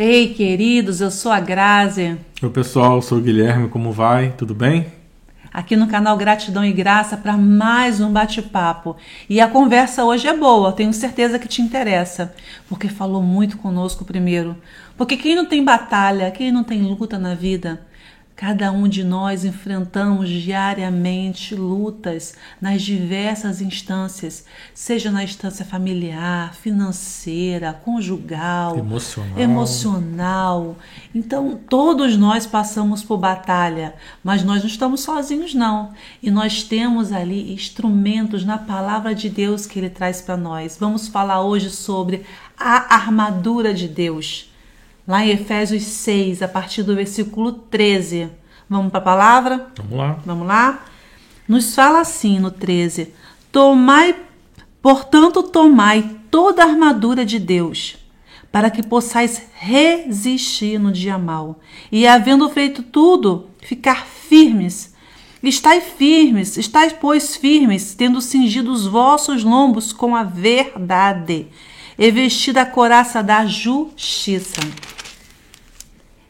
Ei, queridos, eu sou a Grazi. Oi, pessoal, eu sou o Guilherme, como vai? Tudo bem? Aqui no canal Gratidão e Graça para mais um bate-papo. E a conversa hoje é boa, tenho certeza que te interessa, porque falou muito conosco primeiro. Porque quem não tem batalha, quem não tem luta na vida, Cada um de nós enfrentamos diariamente lutas nas diversas instâncias, seja na instância familiar, financeira, conjugal, emocional. emocional. Então, todos nós passamos por batalha, mas nós não estamos sozinhos, não. E nós temos ali instrumentos na palavra de Deus que Ele traz para nós. Vamos falar hoje sobre a armadura de Deus lá em Efésios 6, a partir do versículo 13. Vamos para a palavra? Vamos lá. Vamos lá? Nos fala assim no 13: Tomai, portanto, tomai toda a armadura de Deus, para que possais resistir no dia mau, e havendo feito tudo, ficar firmes. Estai firmes, estai, pois, firmes, tendo cingido os vossos lombos com a verdade, e vestida a coraça da justiça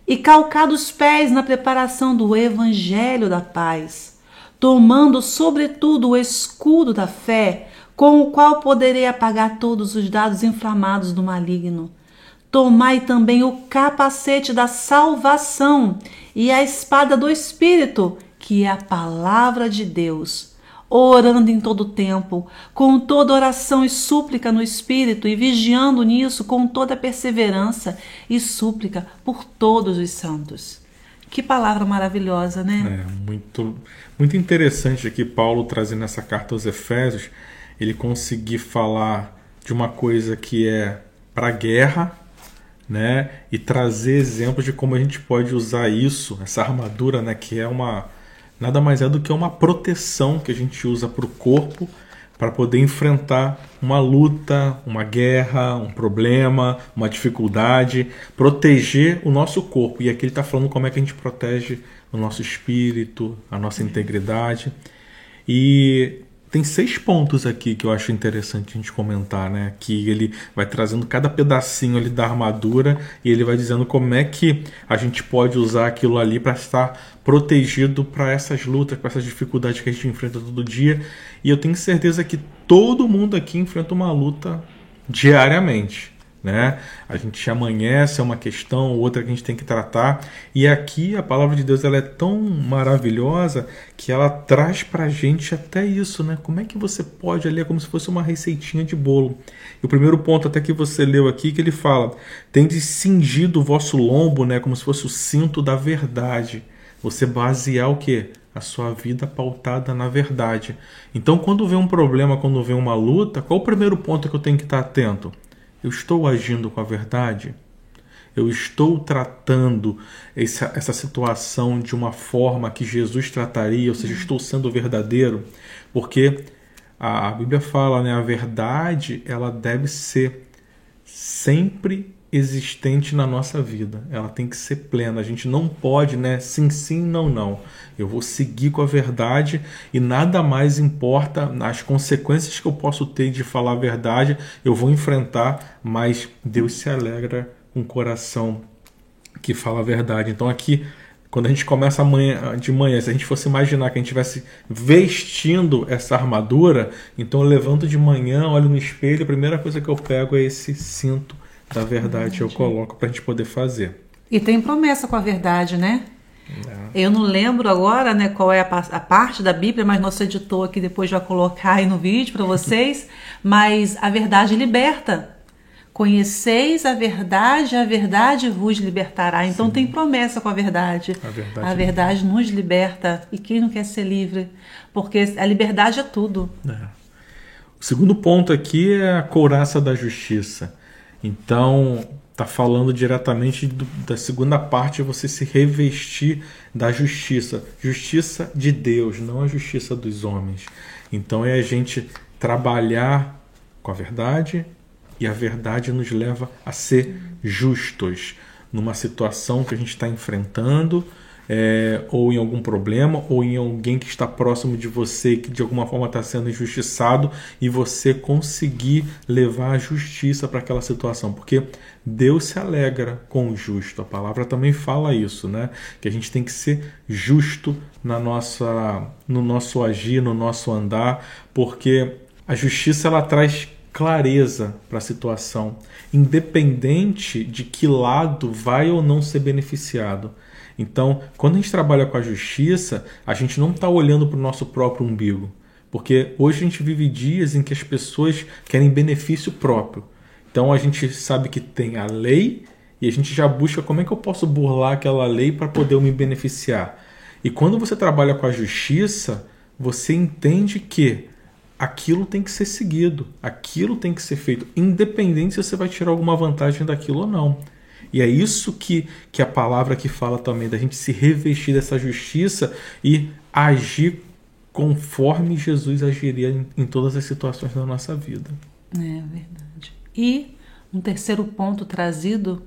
e calcado os pés na preparação do evangelho da paz, tomando sobretudo o escudo da fé, com o qual poderei apagar todos os dados inflamados do maligno. Tomai também o capacete da salvação e a espada do Espírito, que é a palavra de Deus orando em todo tempo, com toda oração e súplica no Espírito, e vigiando nisso com toda perseverança e súplica por todos os santos. Que palavra maravilhosa, né? É, muito, muito interessante aqui, Paulo trazendo essa carta aos Efésios, ele conseguir falar de uma coisa que é para a guerra, né? E trazer exemplos de como a gente pode usar isso, essa armadura, né? Que é uma nada mais é do que uma proteção que a gente usa para o corpo para poder enfrentar uma luta, uma guerra, um problema, uma dificuldade, proteger o nosso corpo. E aqui ele está falando como é que a gente protege o nosso espírito, a nossa integridade. E tem seis pontos aqui que eu acho interessante a gente comentar, né? Que ele vai trazendo cada pedacinho ali da armadura e ele vai dizendo como é que a gente pode usar aquilo ali para estar protegido para essas lutas, para essas dificuldades que a gente enfrenta todo dia. E eu tenho certeza que todo mundo aqui enfrenta uma luta diariamente né? A gente amanhece é uma questão, outra que a gente tem que tratar. E aqui a palavra de Deus ela é tão maravilhosa que ela traz para a gente até isso, né? Como é que você pode ali é como se fosse uma receitinha de bolo. E o primeiro ponto até que você leu aqui que ele fala: "Tende cingido o vosso lombo, né, como se fosse o cinto da verdade". Você basear o que? A sua vida pautada na verdade. Então, quando vem um problema, quando vem uma luta, qual o primeiro ponto que eu tenho que estar atento? Eu estou agindo com a verdade? Eu estou tratando essa, essa situação de uma forma que Jesus trataria, ou seja, estou sendo verdadeiro? Porque a, a Bíblia fala, né, a verdade ela deve ser sempre existente na nossa vida. Ela tem que ser plena. A gente não pode, né? Sim, sim, não, não. Eu vou seguir com a verdade e nada mais importa as consequências que eu posso ter de falar a verdade. Eu vou enfrentar, mas Deus se alegra com o coração que fala a verdade. Então aqui quando a gente começa amanhã, de manhã, se a gente fosse imaginar que a gente estivesse vestindo essa armadura, então eu levanto de manhã, olho no espelho, a primeira coisa que eu pego é esse cinto da verdade eu coloco para a gente poder fazer. E tem promessa com a verdade, né? É. Eu não lembro agora né, qual é a, a, parte da Bíblia, mas nosso editor aqui depois vai colocar aí no vídeo para vocês. mas a verdade liberta. Conheceis a verdade, a verdade vos libertará. Então Sim. tem promessa com a verdade. A verdade, a verdade nos liberta. E quem não quer ser livre? Porque a liberdade é tudo. É. O segundo ponto aqui é a couraça da justiça. Então, está falando diretamente do, da segunda parte, você se revestir da justiça, justiça de Deus, não a justiça dos homens. Então é a gente trabalhar com a verdade e a verdade nos leva a ser justos numa situação que a gente está enfrentando é, ou em algum problema, ou em alguém que está próximo de você que de alguma forma está sendo injustiçado e você conseguir levar a justiça para aquela situação, porque Deus se alegra com o justo. A palavra também fala isso, né? Que a gente tem que ser justo na nossa, no nosso agir, no nosso andar, porque a justiça ela traz clareza para a situação, independente de que lado vai ou não ser beneficiado. Então, quando a gente trabalha com a justiça, a gente não está olhando para o nosso próprio umbigo. Porque hoje a gente vive dias em que as pessoas querem benefício próprio. Então a gente sabe que tem a lei e a gente já busca como é que eu posso burlar aquela lei para poder me beneficiar. E quando você trabalha com a justiça, você entende que aquilo tem que ser seguido, aquilo tem que ser feito, independente se você vai tirar alguma vantagem daquilo ou não. E é isso que, que a palavra que fala também, da gente se revestir dessa justiça e agir conforme Jesus agiria em, em todas as situações da nossa vida. É verdade. E um terceiro ponto trazido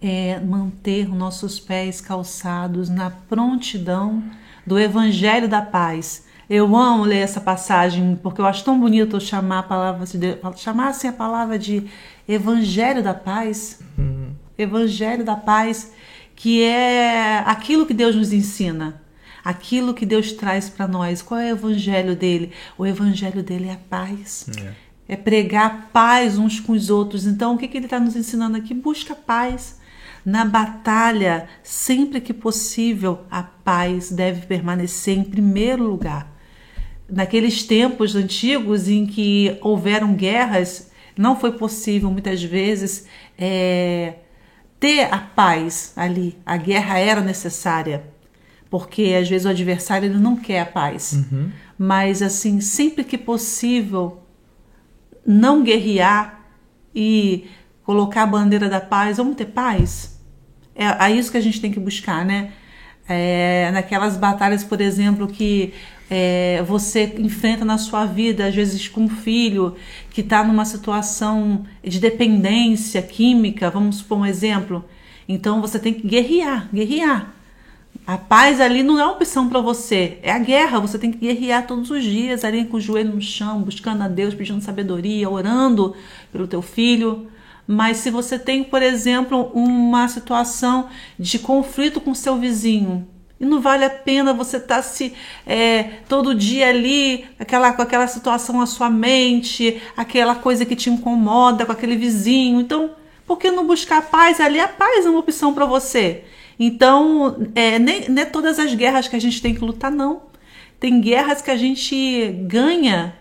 é manter nossos pés calçados na prontidão do Evangelho da Paz. Eu amo ler essa passagem porque eu acho tão bonito chamar a palavra de chamar assim a palavra de Evangelho da Paz. Uhum. Evangelho da Paz, que é aquilo que Deus nos ensina, aquilo que Deus traz para nós. Qual é o Evangelho dele? O Evangelho dele é a paz. É. É pregar paz uns com os outros. Então, o que, que ele está nos ensinando aqui? Busca paz. Na batalha, sempre que possível, a paz deve permanecer em primeiro lugar. Naqueles tempos antigos em que houveram guerras, não foi possível muitas vezes é, ter a paz ali. A guerra era necessária, porque às vezes o adversário ele não quer a paz. Uhum. Mas assim, sempre que possível, não guerrear e colocar a bandeira da paz, vamos ter paz. É, é isso que a gente tem que buscar, né? É, naquelas batalhas, por exemplo, que é, você enfrenta na sua vida, às vezes com um filho que está numa situação de dependência química, vamos supor um exemplo. Então você tem que guerrear, guerrear. A paz ali não é opção para você, é a guerra. Você tem que guerrear todos os dias, ali com o joelho no chão, buscando a Deus, pedindo sabedoria, orando pelo teu filho. Mas se você tem, por exemplo, uma situação de conflito com seu vizinho, e não vale a pena você estar tá se é, todo dia ali, aquela, com aquela situação na sua mente, aquela coisa que te incomoda com aquele vizinho. Então, por que não buscar paz ali? A paz é uma opção para você. Então, é, nem, nem todas as guerras que a gente tem que lutar, não. Tem guerras que a gente ganha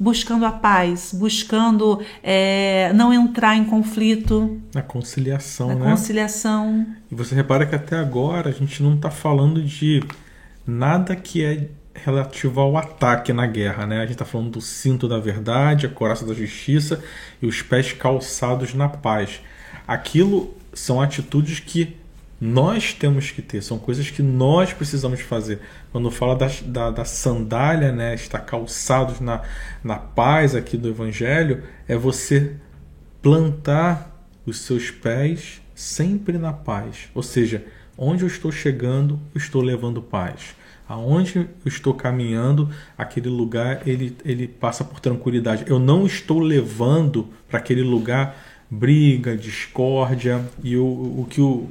buscando a paz, buscando é, não entrar em conflito. Na conciliação, na né? conciliação. E você repara que até agora a gente não está falando de nada que é relativo ao ataque na guerra, né? A gente está falando do cinto da verdade, a coraça da justiça e os pés calçados na paz. Aquilo são atitudes que nós temos que ter, são coisas que nós precisamos fazer. Quando fala da, da, da sandália, né, estar calçados na, na paz aqui do Evangelho, é você plantar os seus pés sempre na paz. Ou seja, onde eu estou chegando, eu estou levando paz. Aonde eu estou caminhando, aquele lugar ele, ele passa por tranquilidade. Eu não estou levando para aquele lugar briga, discórdia e o, o que o,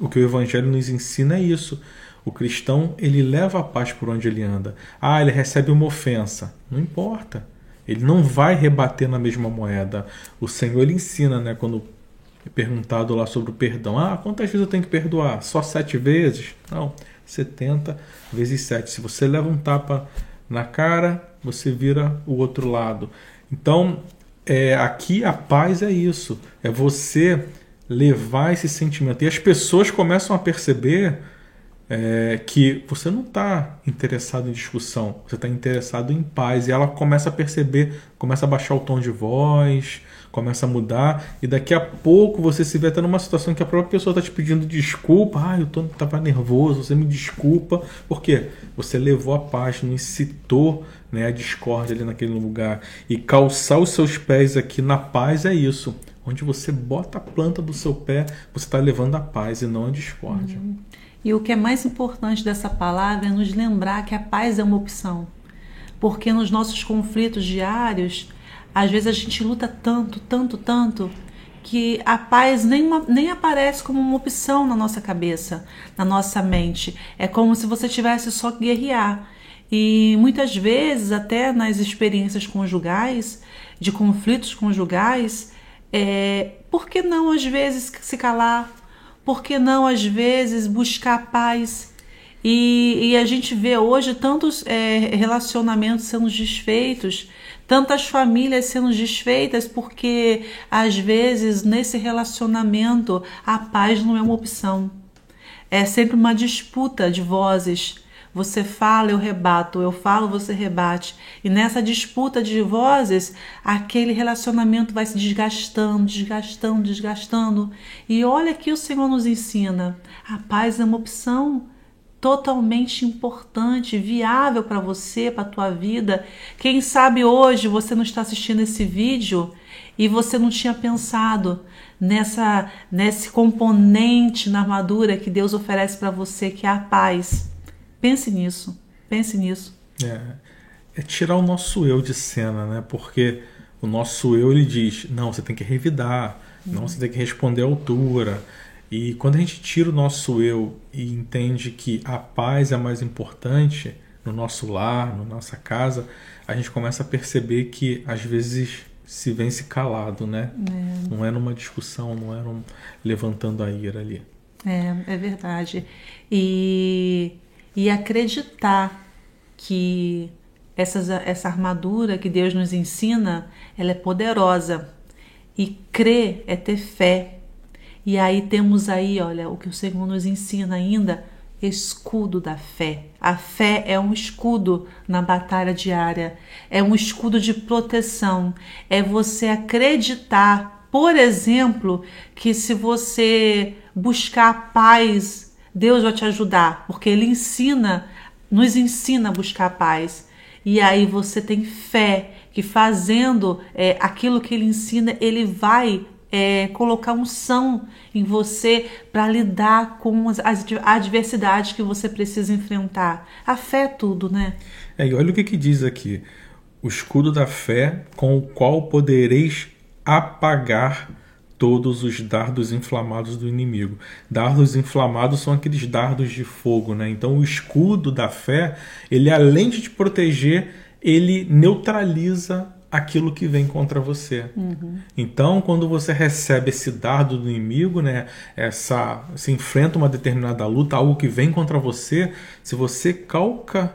o que o evangelho nos ensina é isso. O cristão, ele leva a paz por onde ele anda. Ah, ele recebe uma ofensa. Não importa. Ele não vai rebater na mesma moeda. O Senhor ele ensina, né, quando é perguntado lá sobre o perdão. Ah, quantas vezes eu tenho que perdoar? Só sete vezes? Não, 70 vezes sete. Se você leva um tapa na cara, você vira o outro lado. Então, é, aqui a paz é isso. É você levar esse sentimento. E as pessoas começam a perceber é, que você não está interessado em discussão, você está interessado em paz. E ela começa a perceber, começa a baixar o tom de voz, começa a mudar. E daqui a pouco você se vê até numa situação que a própria pessoa está te pedindo desculpa. Ah, eu estava nervoso, você me desculpa. Por quê? Você levou a paz, não incitou né, a discórdia ali naquele lugar. E calçar os seus pés aqui na paz é isso Onde você bota a planta do seu pé, você está levando a paz e não a discórdia. Uhum. E o que é mais importante dessa palavra é nos lembrar que a paz é uma opção. Porque nos nossos conflitos diários, às vezes a gente luta tanto, tanto, tanto, que a paz nem, uma, nem aparece como uma opção na nossa cabeça, na nossa mente. É como se você tivesse só que guerrear. E muitas vezes, até nas experiências conjugais, de conflitos conjugais, é, por que não às vezes se calar? Por que não às vezes buscar paz? E, e a gente vê hoje tantos é, relacionamentos sendo desfeitos tantas famílias sendo desfeitas porque às vezes nesse relacionamento a paz não é uma opção. É sempre uma disputa de vozes. Você fala, eu rebato, eu falo, você rebate. E nessa disputa de vozes, aquele relacionamento vai se desgastando, desgastando, desgastando. E olha que o Senhor nos ensina: a paz é uma opção totalmente importante, viável para você, para a tua vida. Quem sabe hoje você não está assistindo esse vídeo e você não tinha pensado nessa nesse componente na armadura que Deus oferece para você, que é a paz. Pense nisso. Pense nisso. É, é tirar o nosso eu de cena, né? Porque o nosso eu ele diz: "Não, você tem que revidar, não, você tem que responder à altura". E quando a gente tira o nosso eu e entende que a paz é mais importante no nosso lar, na nossa casa, a gente começa a perceber que às vezes se vence calado, né? É. Não é numa discussão, não é num, levantando a ira ali. É, é verdade. E, e acreditar que essas, essa armadura que Deus nos ensina, ela é poderosa. E crer é ter fé. E aí temos aí, olha, o que o Senhor nos ensina ainda, escudo da fé. A fé é um escudo na batalha diária, é um escudo de proteção. É você acreditar, por exemplo, que se você buscar paz, Deus vai te ajudar, porque ele ensina, nos ensina a buscar paz. E aí você tem fé que fazendo é, aquilo que ele ensina, ele vai é, colocar unção em você para lidar com as, as adversidades que você precisa enfrentar. A fé é tudo, né? É, e olha o que, que diz aqui: o escudo da fé com o qual podereis apagar todos os dardos inflamados do inimigo. Dardos inflamados são aqueles dardos de fogo, né? Então o escudo da fé, ele além de te proteger, ele neutraliza aquilo que vem contra você. Uhum. Então, quando você recebe esse dardo do inimigo, né, essa, se enfrenta uma determinada luta, algo que vem contra você, se você calca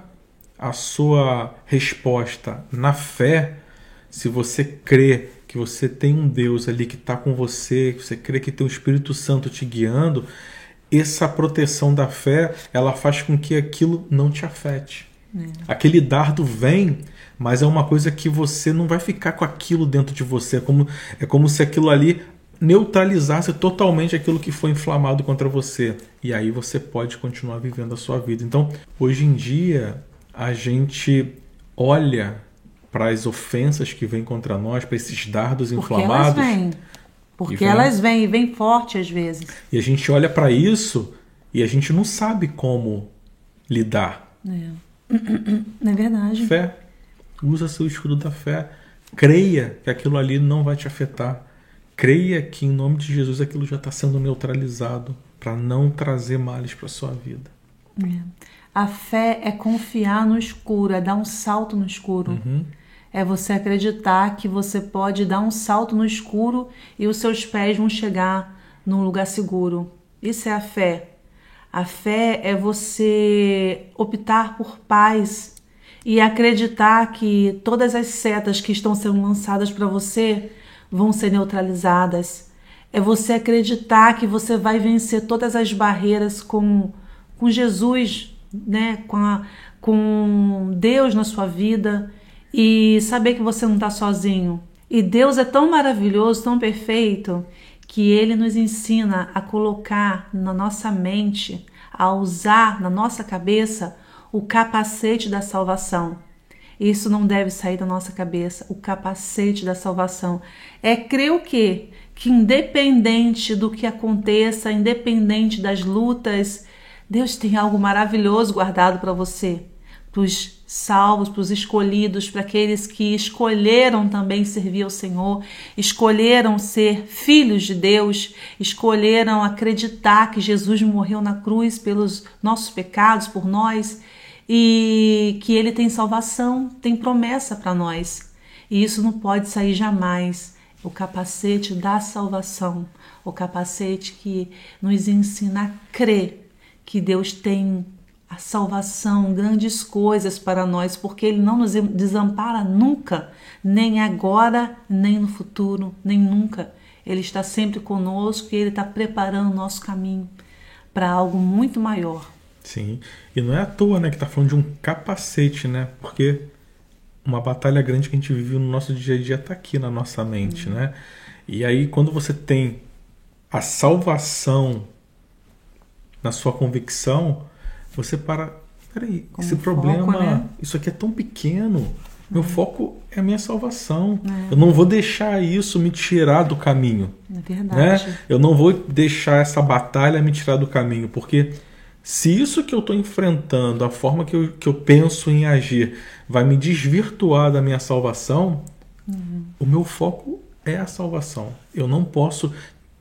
a sua resposta na fé, se você crê que você tem um Deus ali que está com você, que você crê que tem o Espírito Santo te guiando, essa proteção da fé, ela faz com que aquilo não te afete. É. Aquele dardo vem mas é uma coisa que você não vai ficar com aquilo dentro de você. É como, é como se aquilo ali neutralizasse totalmente aquilo que foi inflamado contra você. E aí você pode continuar vivendo a sua vida. Então, hoje em dia, a gente olha para as ofensas que vêm contra nós, para esses dardos Porque inflamados. Elas vêm. Porque vem, elas vêm e vêm forte às vezes. E a gente olha para isso e a gente não sabe como lidar. É, é verdade. Fé. Usa seu escudo da fé. Creia que aquilo ali não vai te afetar. Creia que em nome de Jesus aquilo já está sendo neutralizado para não trazer males para sua vida. É. A fé é confiar no escuro, é dar um salto no escuro. Uhum. É você acreditar que você pode dar um salto no escuro e os seus pés vão chegar num lugar seguro. Isso é a fé. A fé é você optar por paz e acreditar que todas as setas que estão sendo lançadas para você vão ser neutralizadas. É você acreditar que você vai vencer todas as barreiras com, com Jesus, né? com, a, com Deus na sua vida e saber que você não está sozinho. E Deus é tão maravilhoso, tão perfeito, que Ele nos ensina a colocar na nossa mente, a usar na nossa cabeça o capacete da salvação. Isso não deve sair da nossa cabeça. O capacete da salvação é crer o quê? Que independente do que aconteça, independente das lutas, Deus tem algo maravilhoso guardado para você, para os salvos, para os escolhidos, para aqueles que escolheram também servir ao Senhor, escolheram ser filhos de Deus, escolheram acreditar que Jesus morreu na cruz pelos nossos pecados, por nós, e que Ele tem salvação, tem promessa para nós. E isso não pode sair jamais. O capacete da salvação, o capacete que nos ensina a crer que Deus tem a salvação, grandes coisas para nós, porque Ele não nos desampara nunca, nem agora, nem no futuro, nem nunca. Ele está sempre conosco e Ele está preparando o nosso caminho para algo muito maior. Sim, e não é à toa né, que está falando de um capacete, né? Porque uma batalha grande que a gente vive no nosso dia a dia está aqui na nossa mente, uhum. né? E aí, quando você tem a salvação na sua convicção, você para. Peraí, Como esse problema, foco, né? isso aqui é tão pequeno. Meu foco é a minha salvação. É. Eu não vou deixar isso me tirar do caminho. É verdade. Né? Eu não vou deixar essa batalha me tirar do caminho, porque se isso que eu estou enfrentando, a forma que eu, que eu penso em agir, vai me desvirtuar da minha salvação, uhum. o meu foco é a salvação. Eu não posso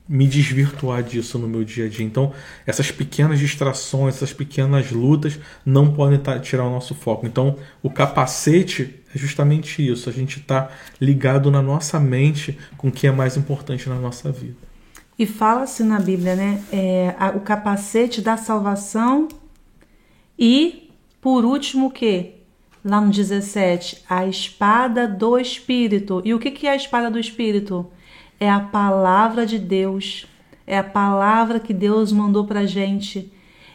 me desvirtuar disso no meu dia a dia. Então, essas pequenas distrações, essas pequenas lutas não podem tirar o nosso foco. Então, o capacete é justamente isso. A gente está ligado na nossa mente com o que é mais importante na nossa vida. E fala-se na Bíblia, né? É, a, o capacete da salvação e, por último, o quê? Lá no 17, a espada do Espírito. E o que, que é a espada do Espírito? É a palavra de Deus, é a palavra que Deus mandou para gente.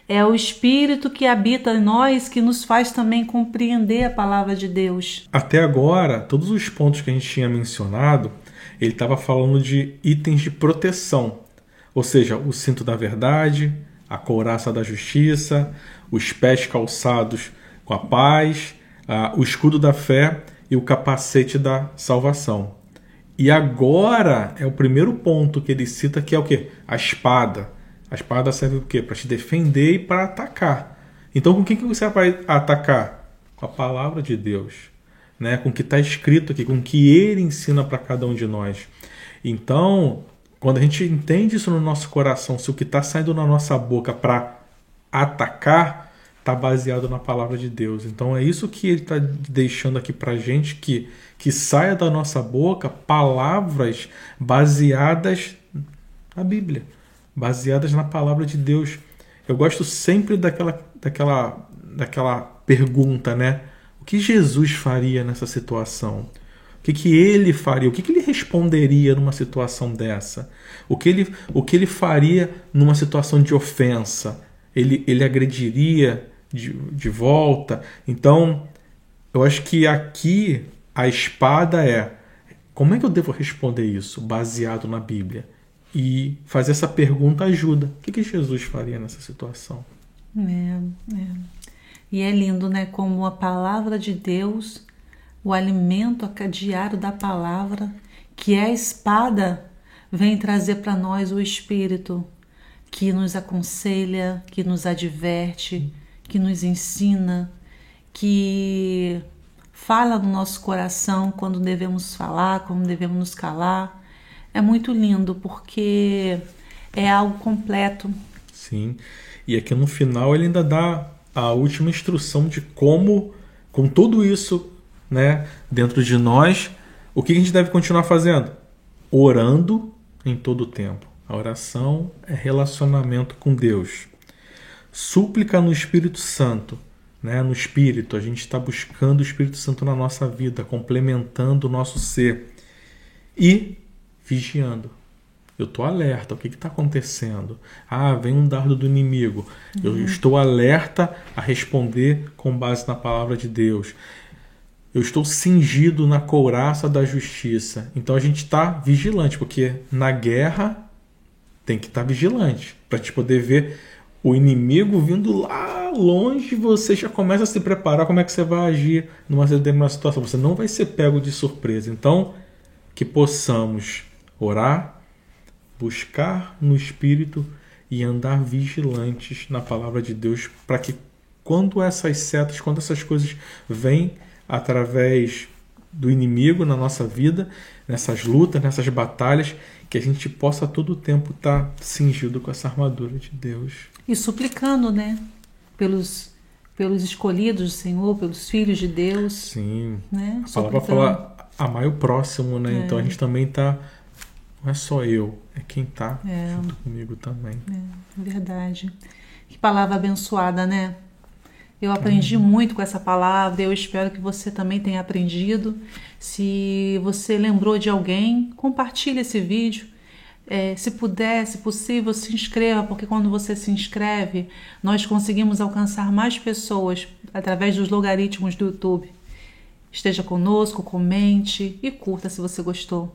É o Espírito que habita em nós que nos faz também compreender a palavra de Deus. Até agora, todos os pontos que a gente tinha mencionado, ele estava falando de itens de proteção, ou seja, o cinto da verdade, a couraça da justiça, os pés calçados com a paz, o escudo da fé e o capacete da salvação. E agora é o primeiro ponto que ele cita que é o que? A espada. A espada serve o quê? Para te defender e para atacar. Então com o que, que você vai atacar? Com a palavra de Deus. Né? Com o que está escrito aqui, com o que ele ensina para cada um de nós. Então, quando a gente entende isso no nosso coração, se o que está saindo na nossa boca para atacar está baseado na palavra de Deus. Então é isso que ele está deixando aqui para gente que que saia da nossa boca palavras baseadas na Bíblia, baseadas na palavra de Deus. Eu gosto sempre daquela, daquela, daquela pergunta, né? O que Jesus faria nessa situação? O que, que ele faria? O que, que ele responderia numa situação dessa? O que ele, o que ele faria numa situação de ofensa? Ele, ele agrediria de, de volta? Então, eu acho que aqui a espada é como é que eu devo responder isso baseado na Bíblia? E fazer essa pergunta ajuda. O que, que Jesus faria nessa situação? É, é. E é lindo, né? Como a palavra de Deus, o alimento diário da palavra, que é a espada, vem trazer para nós o Espírito que nos aconselha, que nos adverte, que nos ensina, que fala no nosso coração quando devemos falar, quando devemos nos calar. É muito lindo porque é algo completo. Sim. E aqui no final ele ainda dá a última instrução de como, com tudo isso né, dentro de nós, o que a gente deve continuar fazendo? Orando em todo o tempo. A oração é relacionamento com Deus. Súplica no Espírito Santo né, no Espírito, a gente está buscando o Espírito Santo na nossa vida, complementando o nosso ser e vigiando. Eu estou alerta, o que está acontecendo? Ah, vem um dardo do inimigo. Uhum. Eu estou alerta a responder com base na palavra de Deus. Eu estou cingido na couraça da justiça. Então a gente está vigilante, porque na guerra tem que estar tá vigilante para te poder ver o inimigo vindo lá longe, você já começa a se preparar como é que você vai agir numa determinada situação. Você não vai ser pego de surpresa. Então, que possamos orar, buscar no Espírito e andar vigilantes na palavra de Deus para que quando essas setas, quando essas coisas vêm através do inimigo na nossa vida, nessas lutas, nessas batalhas, que a gente possa todo o tempo estar tá cingido com essa armadura de Deus. E suplicando, né? Pelos, pelos escolhidos do Senhor, pelos filhos de Deus. Sim. Né? A palavra fala amar o próximo, né? É. Então a gente também está não é só eu, é quem está é. junto comigo também. É, verdade. Que palavra abençoada, né? Eu aprendi uhum. muito com essa palavra, eu espero que você também tenha aprendido. Se você lembrou de alguém, compartilhe esse vídeo. É, se puder, se possível, se inscreva, porque quando você se inscreve, nós conseguimos alcançar mais pessoas através dos logaritmos do YouTube. Esteja conosco, comente e curta se você gostou.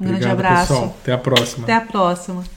Um Obrigado, grande abraço. Pessoal. Até a próxima. Até a próxima.